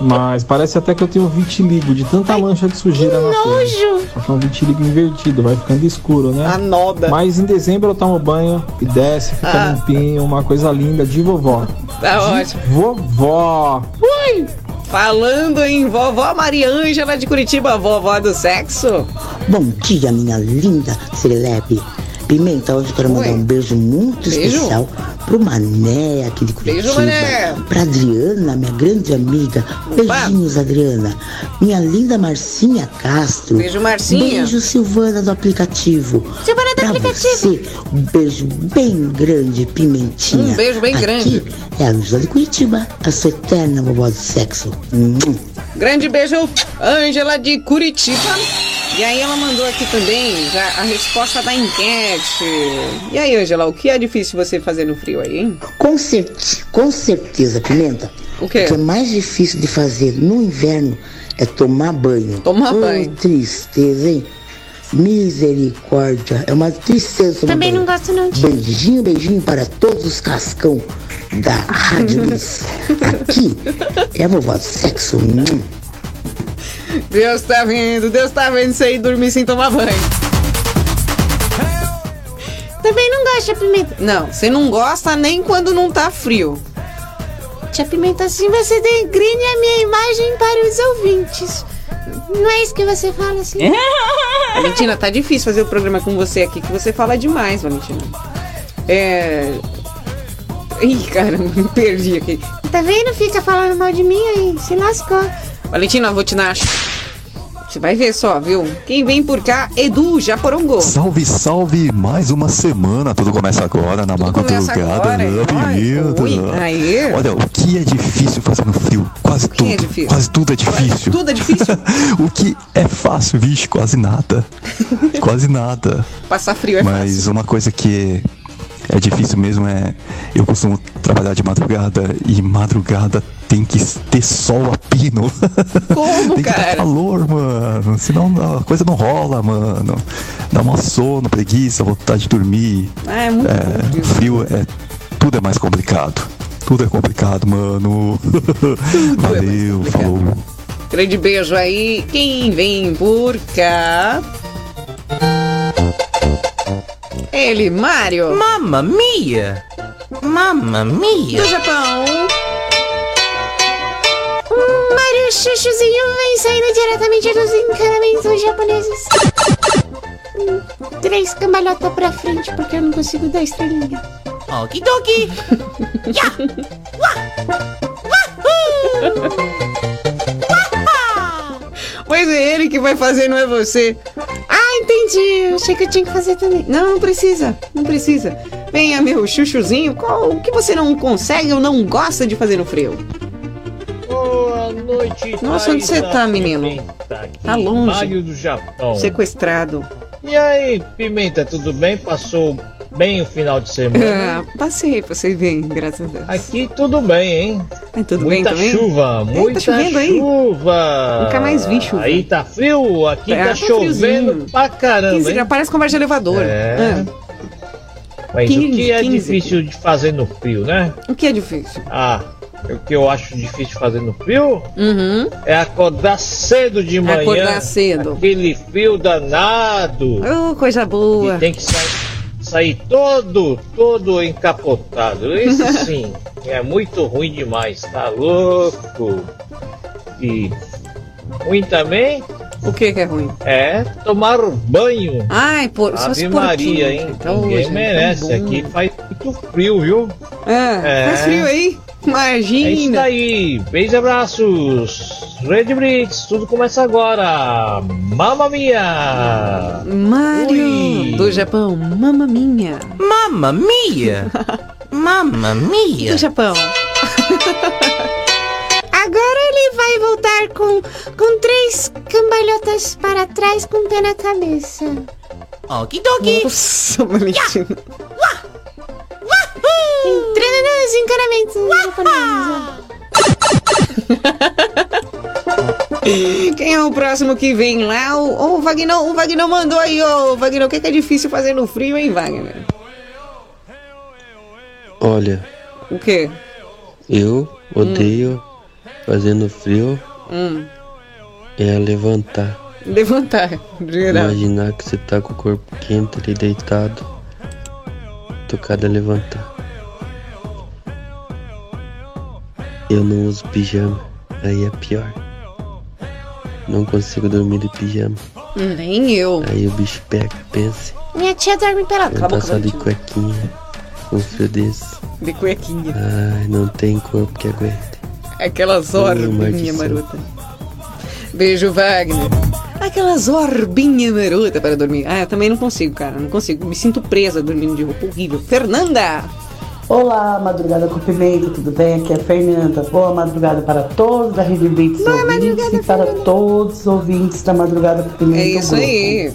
Mas parece até que eu tenho vitiligo de tanta mancha de sujeira na pele. Nojo! Só que é um vitiligo invertido, vai ficando escuro, né? A noda. Mas em dezembro eu tomo banho e desce, fica Ah. limpinho, uma coisa linda de vovó. Tá de ótimo. Vovó. Ui! Falando em vovó Maria Ângela de Curitiba, vovó do sexo. Bom dia, minha linda Celeb. Pimenta, hoje eu quero mandar Oi. um beijo muito Beijo. especial pro Mané aqui de Curitiba. Beijo, Mané. Pra Adriana, minha grande amiga. Beijinhos, Adriana. Minha linda Marcinha Castro. Beijo, Marcinha. Beijo, Silvana do aplicativo. Silvana do pra aplicativo. Você, um beijo bem grande, Pimentinha. Um beijo bem Aqui grande. É a Ângela de Curitiba, a sua eterna vovó do sexo. Hum. Grande beijo, Ângela de Curitiba. E aí ela mandou aqui também já a resposta da enquete. E aí, Ângela, o que é difícil você fazer no frio aí, hein? Com, certe- com certeza, Pimenta. O quê? que é mais difícil de fazer no inverno é tomar banho. Tomar Ô, banho. tristeza, hein? Misericórdia. É uma tristeza Também banho. não gosto não, tia. Beijinho, beijinho para todos os cascão da Rádio. <laughs> Aqui é a vovó do sexo. Hum. Deus tá vendo, Deus tá vendo você aí dormir sem tomar banho. Também não gosto de pimenta. Não, você não gosta nem quando não tá frio. Tia Pimenta, assim você degrine a minha imagem para os ouvintes. Não é isso que você fala assim? <laughs> Valentina, tá difícil fazer o programa com você aqui, que você fala demais, Valentina. É. Ih, caramba, <laughs> me perdi aqui. Tá vendo? Fica falando mal de mim aí. Se lascou. Valentina, eu vou te dar. Você vai ver só, viu? Quem vem por cá, Edu Japorongo. Salve, salve! Mais uma semana. Tudo começa agora na pimenta? oi, aê. Olha, o que é difícil fazer no frio? Quase tudo. é difícil? Quase tudo é difícil. Tudo é difícil? <laughs> o que é fácil, vixe, quase nada. <laughs> quase nada. Passar frio é Mas uma coisa que é difícil mesmo é. Eu costumo trabalhar de madrugada e madrugada tem que ter sol a pino. <laughs> Como, tem que cara? dar calor, mano. Senão a coisa não rola, mano. Dá uma sono, preguiça, vontade de dormir. Ah, é muito É, frio é. Tudo é mais complicado. Tudo é complicado, mano. Valeu, falou. Grande beijo aí. Quem vem por cá? Ele, Mário. Mamma mia! Mamma mia! Do Japão. Um Mário Chuchuzinho vem saindo diretamente dos encanamentos japoneses. Hum, Três cambalhotas pra frente, porque eu não consigo dar estrelinha. Okidoki! <laughs> Pois é ele que vai fazer, não é você. Ah, entendi. Eu achei que eu tinha que fazer também. Não, não precisa, não precisa. Venha, meu chuchuzinho, qual o que você não consegue ou não gosta de fazer no frio? Boa noite, Nossa, onde você tá, menino? Aqui, Tá longe. Mário do Japão. Sequestrado. E aí, Pimenta, tudo bem? Passou bem o final de semana? Ah, passei, passei bem, graças a Deus. Aqui tudo bem, hein? tudo muita bem também? chuva, É, tá muita chovendo aí? chuva. Nunca mais vi chuva. Aí tá frio, aqui É, tá, tá chovendo friozinho. pra caramba, 15 hein? já parece conversa de elevador. É. Ah, Mas 15, o que é 15. difícil de fazer no frio, né? o que é difícil? Ah, o que eu acho difícil fazer no frio Uhum. é acordar cedo de manhã. Acordar cedo. Aquele frio danado. Oh, coisa boa. E tem que sair, sair todo, todo encapotado. Esse <laughs> sim, é muito ruim demais, tá louco? E ruim também O que que é ruim? é tomar banho. Ai, por, Ave Maria, hein? Então, Ninguém hoje, merece. Aqui faz muito frio, viu? É, faz frio aí? É isso Imagina. daí. Beijos e abraços. Red Brits, tudo começa agora. Mamma mia! Mário Ui. do Japão, mamma minha. Mamma mia! <laughs> Mamma mia! Do Japão. <laughs> Agora ele vai voltar com, com três cambalhotas para trás com o pé na cabeça. Okidoki! Nossa, Valentina. Entrando nos encanamentos japoneses. Quem é o próximo que vem lá? O, o Wagner, o Wagner mandou aí, ô Wagner, o que, que é difícil fazer no frio, hein, Wagner? Olha, O quê? eu odeio fazendo frio Hum, é levantar. levantar, geral. Imaginar que você tá com o corpo quente ali deitado. Tocado a levantar. Eu não uso pijama, aí é pior. Não consigo dormir de pijama. Nem eu. Aí o bicho pega, pensa. Minha tia dorme pelada. Eu Cala a boca, só de cuequinha, com um frio desse. De cuequinha. Ai, não tem corpo que aguente. Aquelas orbinhas marota. Beijo, Wagner. Aquelas orbinhas marota para dormir. Ah, eu também não consigo, cara. Não consigo. Me sinto presa dormindo de roupa horrível. Fernanda! Olá, madrugada com pimenta, tudo bem? Aqui é a Fernanda. Boa madrugada para todos da Rede Blitz ouvintes e para todos os ouvintes da madrugada com pimenta. É isso Grupo. aí.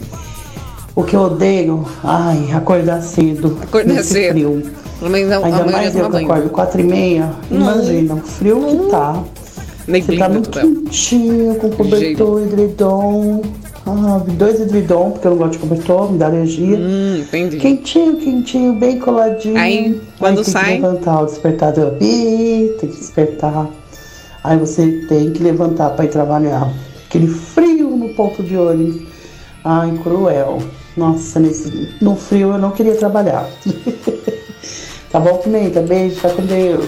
O que eu odeio, ai, acordar cedo. Acordar cedo. Frio. Menos a, a Ainda maioria mais eu que acordo quatro e meia. Imagina, o frio que tá. Você tá Tutel. quentinho, com cobertor, edredom. Ah, dois edredom, porque eu não gosto de cobertor, me dá alergia. Hum, entendi. Quentinho, quentinho, bem coladinho. Aí, quando Aí tem sai- que levantar o despertador. Ih, tem que despertar. Aí você tem que levantar para ir trabalhar. Aquele frio no ponto de ônibus. Ai, cruel. Nossa, nesse, no frio eu não queria trabalhar. <laughs> tá bom, Pimenta? Beijo, fica com Deus.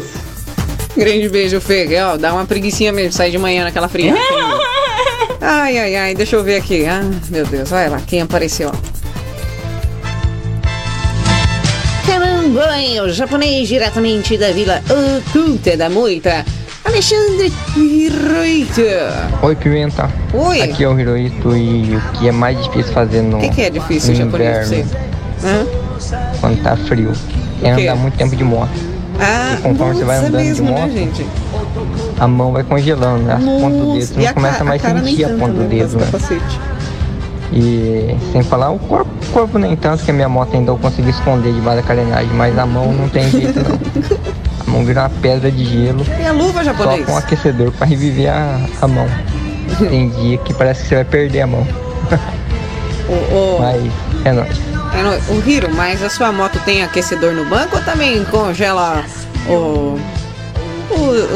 Grande beijo, Fê. Ó, dá uma preguicinha mesmo, sair de manhã naquela fria. <laughs> ai, ai, ai, deixa eu ver aqui. Ah, meu Deus, vai lá, quem apareceu? Caramba, o japonês diretamente da vila oculta da moita. Alexandre Hiroito. Oi, Pimenta. Oi. Aqui é o Hiroito e o que é mais difícil fazer no O que, que é difícil no japonês inverno, Hã? quando tá frio, é andar muito tempo de moto. Ah, E conforme você vai andando mesmo, de né, moto, gente? A mão vai congelando, né? As pontas do dedo. Nossa, não a, começa a mais a sentir a tanto, ponta do né, dedo, né? capacete. E sem falar o corpo, o corpo nem tanto, que a minha moto ainda eu consegui esconder debaixo da carenagem, mas a mão não tem jeito não. A mão vira uma pedra de gelo. E a luva, Só japonês? com um aquecedor pra reviver a, a mão. Tem dia que parece que você vai perder a mão. O, o, Mas é nóis. é no- o Hiro, mas a sua moto tem aquecedor no banco ou também congela o,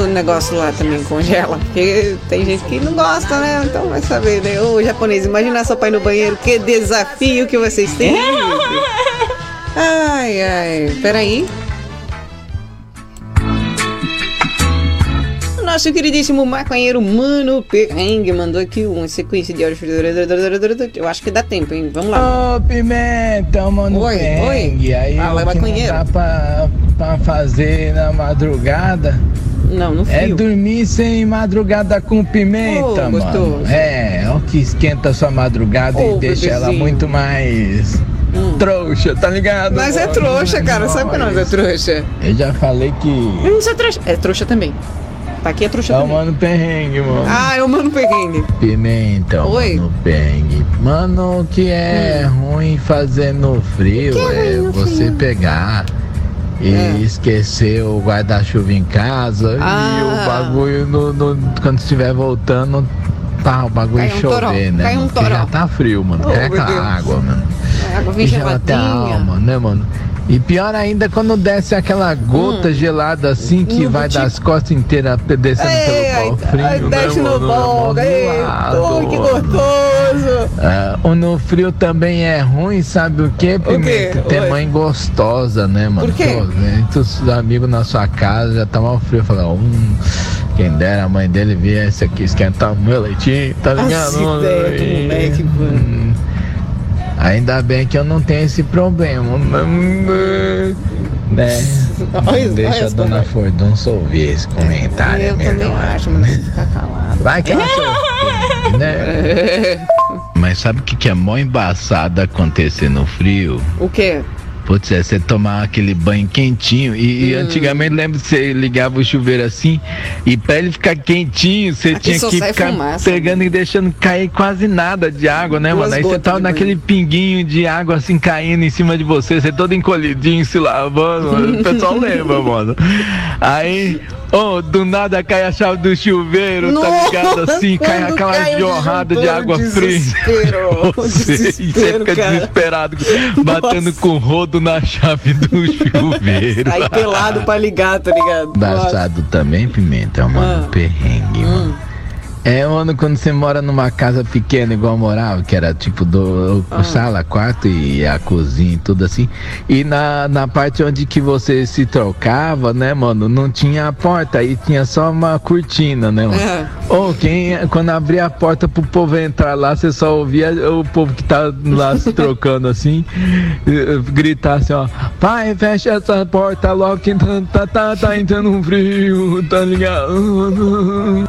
o, negócio lá também congela? Porque tem gente que não gosta, né? Então vai saber, né? Ô, japonês, imagina só pra ir no banheiro, que desafio que vocês têm. <laughs> Ai, ai, peraí. O Nosso queridíssimo maconheiro Mano Perrengue mandou aqui uma sequência de áudio. Eu acho que dá tempo, hein? Vamos lá. Ô, Pimenta, mano, Oi, perrengue. oi. Aí Fala, o que não maconheiro. dá pra, pra fazer na madrugada Não, no é frio. dormir sem madrugada com pimenta, Oh, mano. gostoso. É, é o que esquenta a sua madrugada Oh, e deixa ela muito mais trouxa, tá ligado? Mas é trouxa, cara. Sabe que nós é trouxa? Eu já falei que não sou trouxa. É trouxa também. Tá aqui é trouxa é o também. mano perrengue, mano. Ah, é o Mano Perrengue. Pimenta, Oi. mano, perrengue. Mano, o que é ruim fazer no frio é você pegar e esquecer o guarda-chuva em casa Ah. e o bagulho no, no- quando estiver voltando, tá, o bagulho Cai um chover, toró, né? um já tá frio, mano. Oh, é meu aquela água, mano. A água vem até a alma, né, mano? E pior ainda quando desce aquela gota gelada assim que Hum. No vai tipo- das costas inteiras descendo Ei, pelo né, desce no oh, que gostoso. Ah, o no frio também é ruim, sabe o que, Pimenta? Ter Oi. mãe gostosa, né, mano? Por quê? Pô, os amigos na sua casa, já tá mal frio, fala, hum, quem dera a mãe dele viesse aqui esquentar o meu leitinho, tá ligado? Do moleque, mano. Ainda bem que eu não tenho esse problema, né? Olha- Deixa olha a dona Fordunço ouvir esse comentário, é Eu também melhor. acho, mano. Ficar calado. Vai que ela <laughs> sofre, né? <laughs> Mas sabe o que, que é mó embaçado acontecer no frio? O quê? Putz, é você tomar aquele banho quentinho. E, e Hum. antigamente lembra que você ligava o chuveiro assim e pra ele ficar quentinho, você Aqui tinha só que sai ficar fumaça. pegando e deixando cair quase nada de água, né, Duas mano? Aí você gotas tava de naquele pinguinho de água assim caindo em cima de você, você todo encolhidinho se lavando, mano. O pessoal lembra, mano. Aí. Ô, do nada cai a chave do chuveiro, tá Nossa, ligado assim, cai aquela cai jorrada de água fria. desespero, Você, <laughs> e você fica cara. desesperado, batendo com o rodo na chave do <laughs> chuveiro. Aí pelado pra ligar, tá ligado? Embaçado também, Pimenta, é um mano, Ah. perrengue, mano. É, mano, quando você mora numa casa pequena igual eu morava, que era tipo do Ah. sala, quarto e a cozinha e tudo assim. E na, na parte onde que você se trocava, né, mano, não tinha a porta, aí tinha só uma cortina, né, mano? É. Ou quem, quando abria a porta pro povo entrar lá, você só ouvia o povo que tá lá se <laughs> trocando assim, gritar assim, ó, pai, fecha essa porta logo que tá, tá, tá, tá entrando um frio, tá ligado?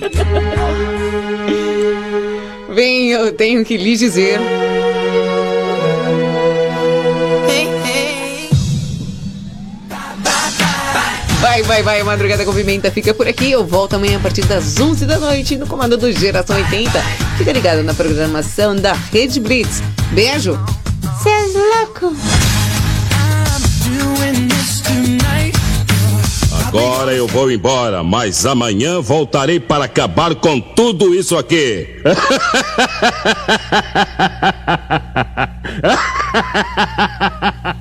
<laughs> Vem, eu tenho que lhes dizer. Vai, vai, vai, Madrugada com Pimenta fica por aqui. Eu volto amanhã a partir das 11 da noite no comando do Geração 80. Fica ligado na programação da Rede Blitz. Beijo. Seus loucos. Agora eu vou embora, mas amanhã voltarei para acabar com tudo isso aqui. <laughs>